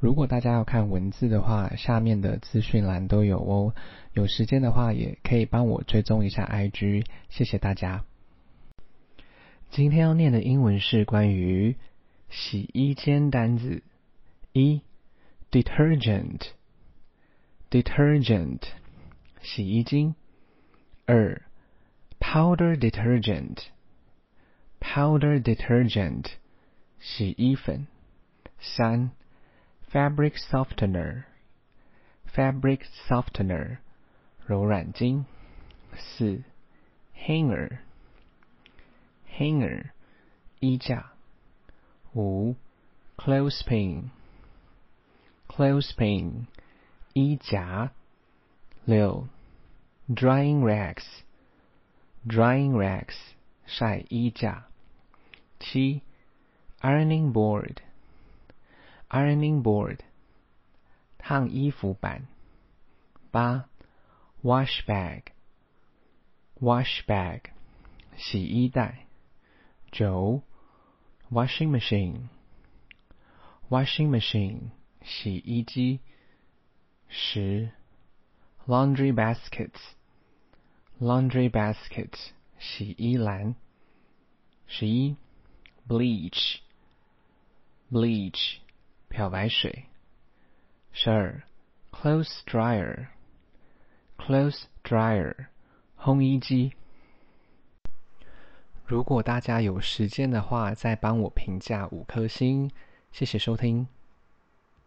如果大家要看文字的话，下面的资讯栏都有哦。有时间的话，也可以帮我追踪一下 IG，谢谢大家。今天要念的英文是关于洗衣间单字：一，detergent，detergent，洗衣精；二，powder detergent，powder detergent，洗衣粉；三。fabric softener, fabric softener，柔软巾。四，hanger, hanger，衣架。五，clothespin, clothespin，衣夹。六，drying racks, drying racks，晒衣架。七，ironing board。 ironing board，烫衣服板。八，wash bag，wash bag，洗衣袋。九，washing machine，washing machine，洗衣机。十，laundry baskets，laundry baskets，洗衣篮。十一，bleach，bleach。 漂白水。十二，clothes dryer，clothes dryer，烘衣机。如果大家有时间的话，再帮我评价五颗星，谢谢收听。